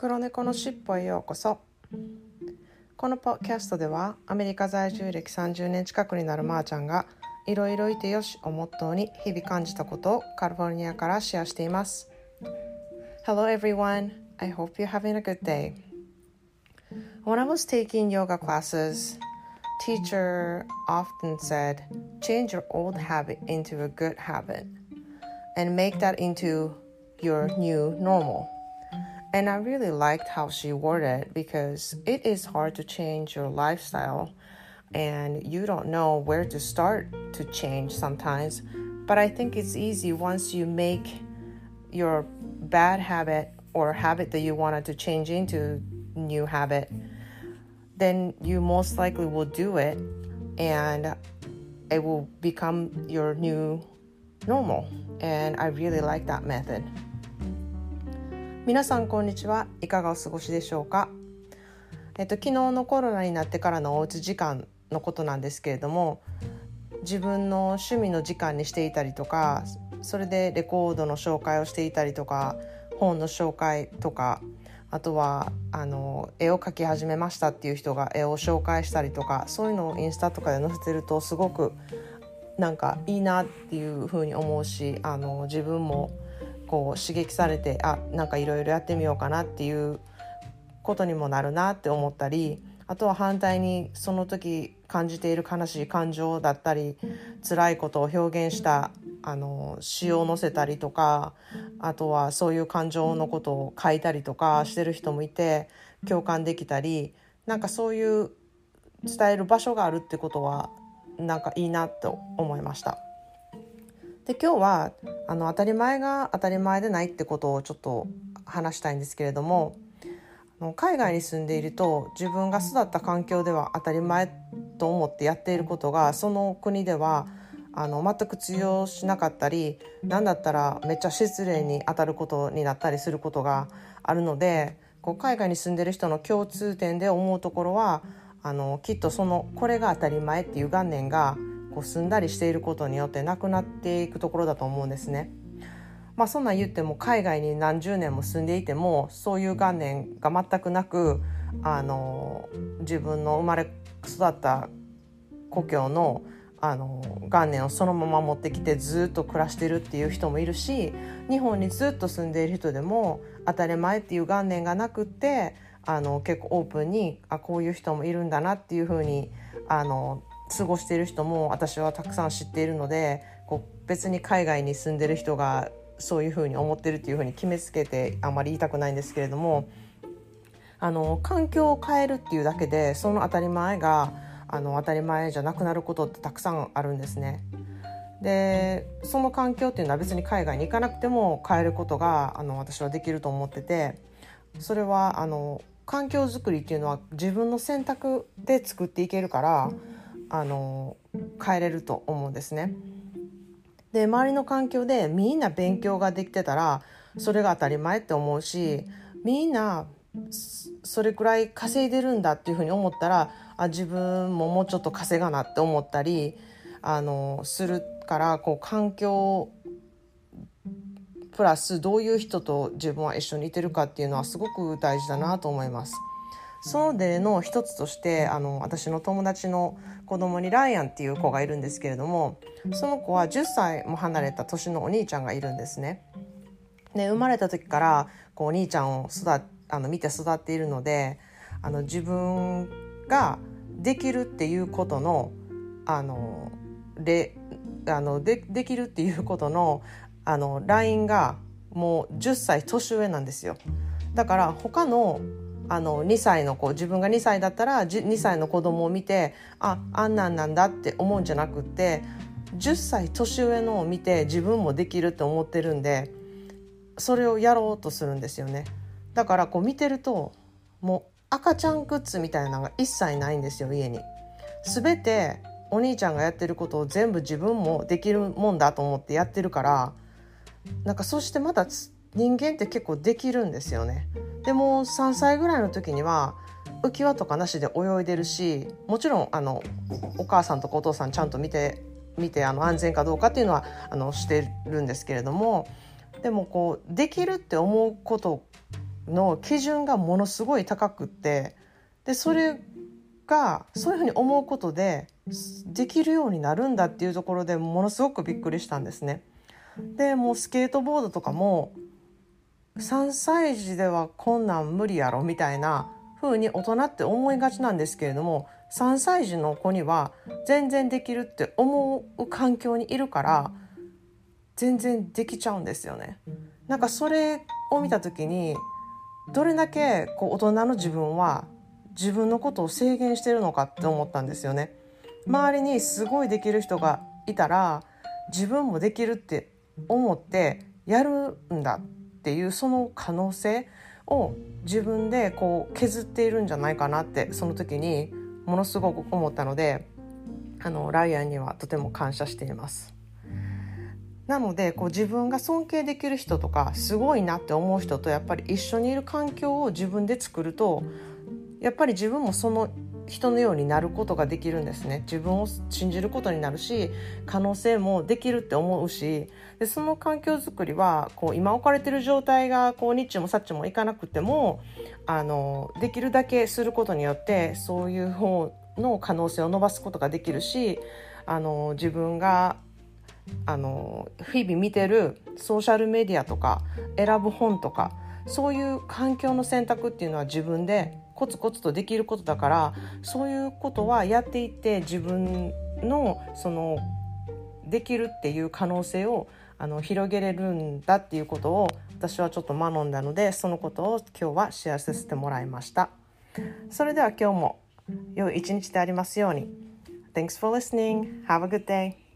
黒猫のしっぽへようこそこのポッキャストではアメリカ在住歴30年近くになるまーちゃんがいろいろいてよしをモットーに日々感じたことをカリフォルニアからシェアしています Hello everyone I hope you're having a good day When I was taking yoga classes teacher often said change your old habit into a good habit and make that into your new normal And I really liked how she worded it because it is hard to change your lifestyle and you don't know where to start to change sometimes. But I think it's easy once you make your bad habit or habit that you wanted to change into new habit, then you most likely will do it and it will become your new normal. And I really like that method. 皆さんこんにちは。いかがお過ごしでしょうか？えっと昨日のコロナになってからのおうち時間のことなんですけれども自分の趣味の時間にしていたりとかそれでレコードの紹介をしていたりとか本の紹介とかあとはあの絵を描き始めましたっていう人が絵を紹介したりとかそういうのをインスタとかで載せてるとすごくなんかいいなっていうふうに思うしあの自分もこう刺激されてあなんかいろいろやってみようかなっていうことにもなるなって思ったりあとは反対にその時感じている悲しい感情だったり辛いことを表現したあの詩を載せたりとかあとはそういう感情のことを書いたりとかしてる人もいて共感できたりなんかそういう伝える場所があるってことはなんかいいなと思いました。で今日はあの当たり前が当たり前でないってことをちょっと話したいんですけれども海外に住んでいると自分が育った環境では当たり前と思ってやっていることがその国ではあの全く通用しなかったり何だったらめっちゃ失礼に当たることになったりすることがあるのでこう海外に住んでる人の共通点で思うところはあのきっとそのこれが当たり前っていう概念がこう住んだりしていることによってなくなっていくところだと思うんですね。まあ、そんなん言っても海外に何十年も住んでいてもそういう概念が全くなくあの自分の生まれ育った故郷のあの元年をそのまま持ってきてずっと暮らしてるっていう人もいるし日本にずっと住んでいる人でも当たり前っていう元年がなくってあの結構オープンにあこういう人もいるんだなっていうふうにあの過ごしている人も私はたくさん知っているのでこう別に海外に住んでる人がそういうふうに思ってるっていうふうに決めつけてあまり言いたくないんですけれどもあの環境を変えるっていうだけでその当たり前があの当たり前じゃなくなることってたくさんあるんですね。でその環境っていうのは別に海外に行かなくても変えることがあの私はできると思っててそれはあの環境づくりっていうのは自分の選択で作っていけるからあの変えれると思うんですね。で周りの環境でみんな勉強ができてたらそれが当たり前って思うしみんなそれくらい稼いでるんだっていうふうに思ったらあ自分ももうちょっと稼がなって思ったりあのするからこう環境プラスどういう人と自分は一緒にいてるかっていうのはすごく大事だなと思います。その例の一つとしてあの私の友達の子供にライアンっていう子がいるんですけれどもその子は10歳も離れた年のお兄ちゃんがいるんですね。で生まれた時からこうお兄ちゃんを育あの見て育っているのであの自分ができるっていうことのあのであのでできるっていうことのあのラインがもう10歳年上なんですよ。だから他のあの2歳の子自分が2歳だったら2歳の子供を見てああんなんなんだって思うんじゃなくって10歳年上のを見て自分もできるって思ってるんでそれをやろうとするんですよねだからこう見てるともう赤ちゃんグッズみたいなのが一切ないんですよ家に。全てお兄ちゃんがやってることを全部自分もできるもんだと思ってやってるからなんかそしてまた人間って結構できるんですよね。でも3歳ぐらいの時には浮き輪とかなしで泳いでるしもちろんあのお母さんとかお父さんちゃんと見て見てあの安全かどうかっていうのはあのしてるんですけれどもでもこうできるって思うことの基準がものすごい高くってでそれがそういうふうに思うことでできるようになるんだっていうところでものすごくびっくりしたんですね。でもうスケートボードとかも3歳児ではこんなん無理やろみたいな風に大人って思いがちなんですけれども3歳児の子には全然できるって思う環境にいるから全然できちゃうんですよね。なんかそれを見た時にどれだけこう大人の自分は自分のことを制限してるのかって思ったんですよね。周りにすごいできる人がいたら自分もできるって思ってやるんだっっていうその可能性を自分でこう削っているんじゃないかなってその時にものすごく思ったのであのライアンにはとても感謝しています。なのでこう自分が尊敬できる人とかすごいなって思う人とやっぱり一緒にいる環境を自分で作るとやっぱり自分もその人のようになることができるんですね。自分を信じることになるし可能性もできるって思うしでその環境づくりはこう今置かれてる状態がこうニッチもサッチもいかなくてもあのできるだけすることによってそういう方の可能性を伸ばすことができるしあの自分があの日々見てるソーシャルメディアとか選ぶ本とかそういう環境の選択っていうのは自分でコツコツとできることだからそういうことはやっていって自分のそのできるっていう可能性をあの広げれるんだっていうことを私はちょっと学んだのでそのことを今日はシェアさせてもらいましたそれでは今日も良い一日でありますように Thanks for listening. Have a good day.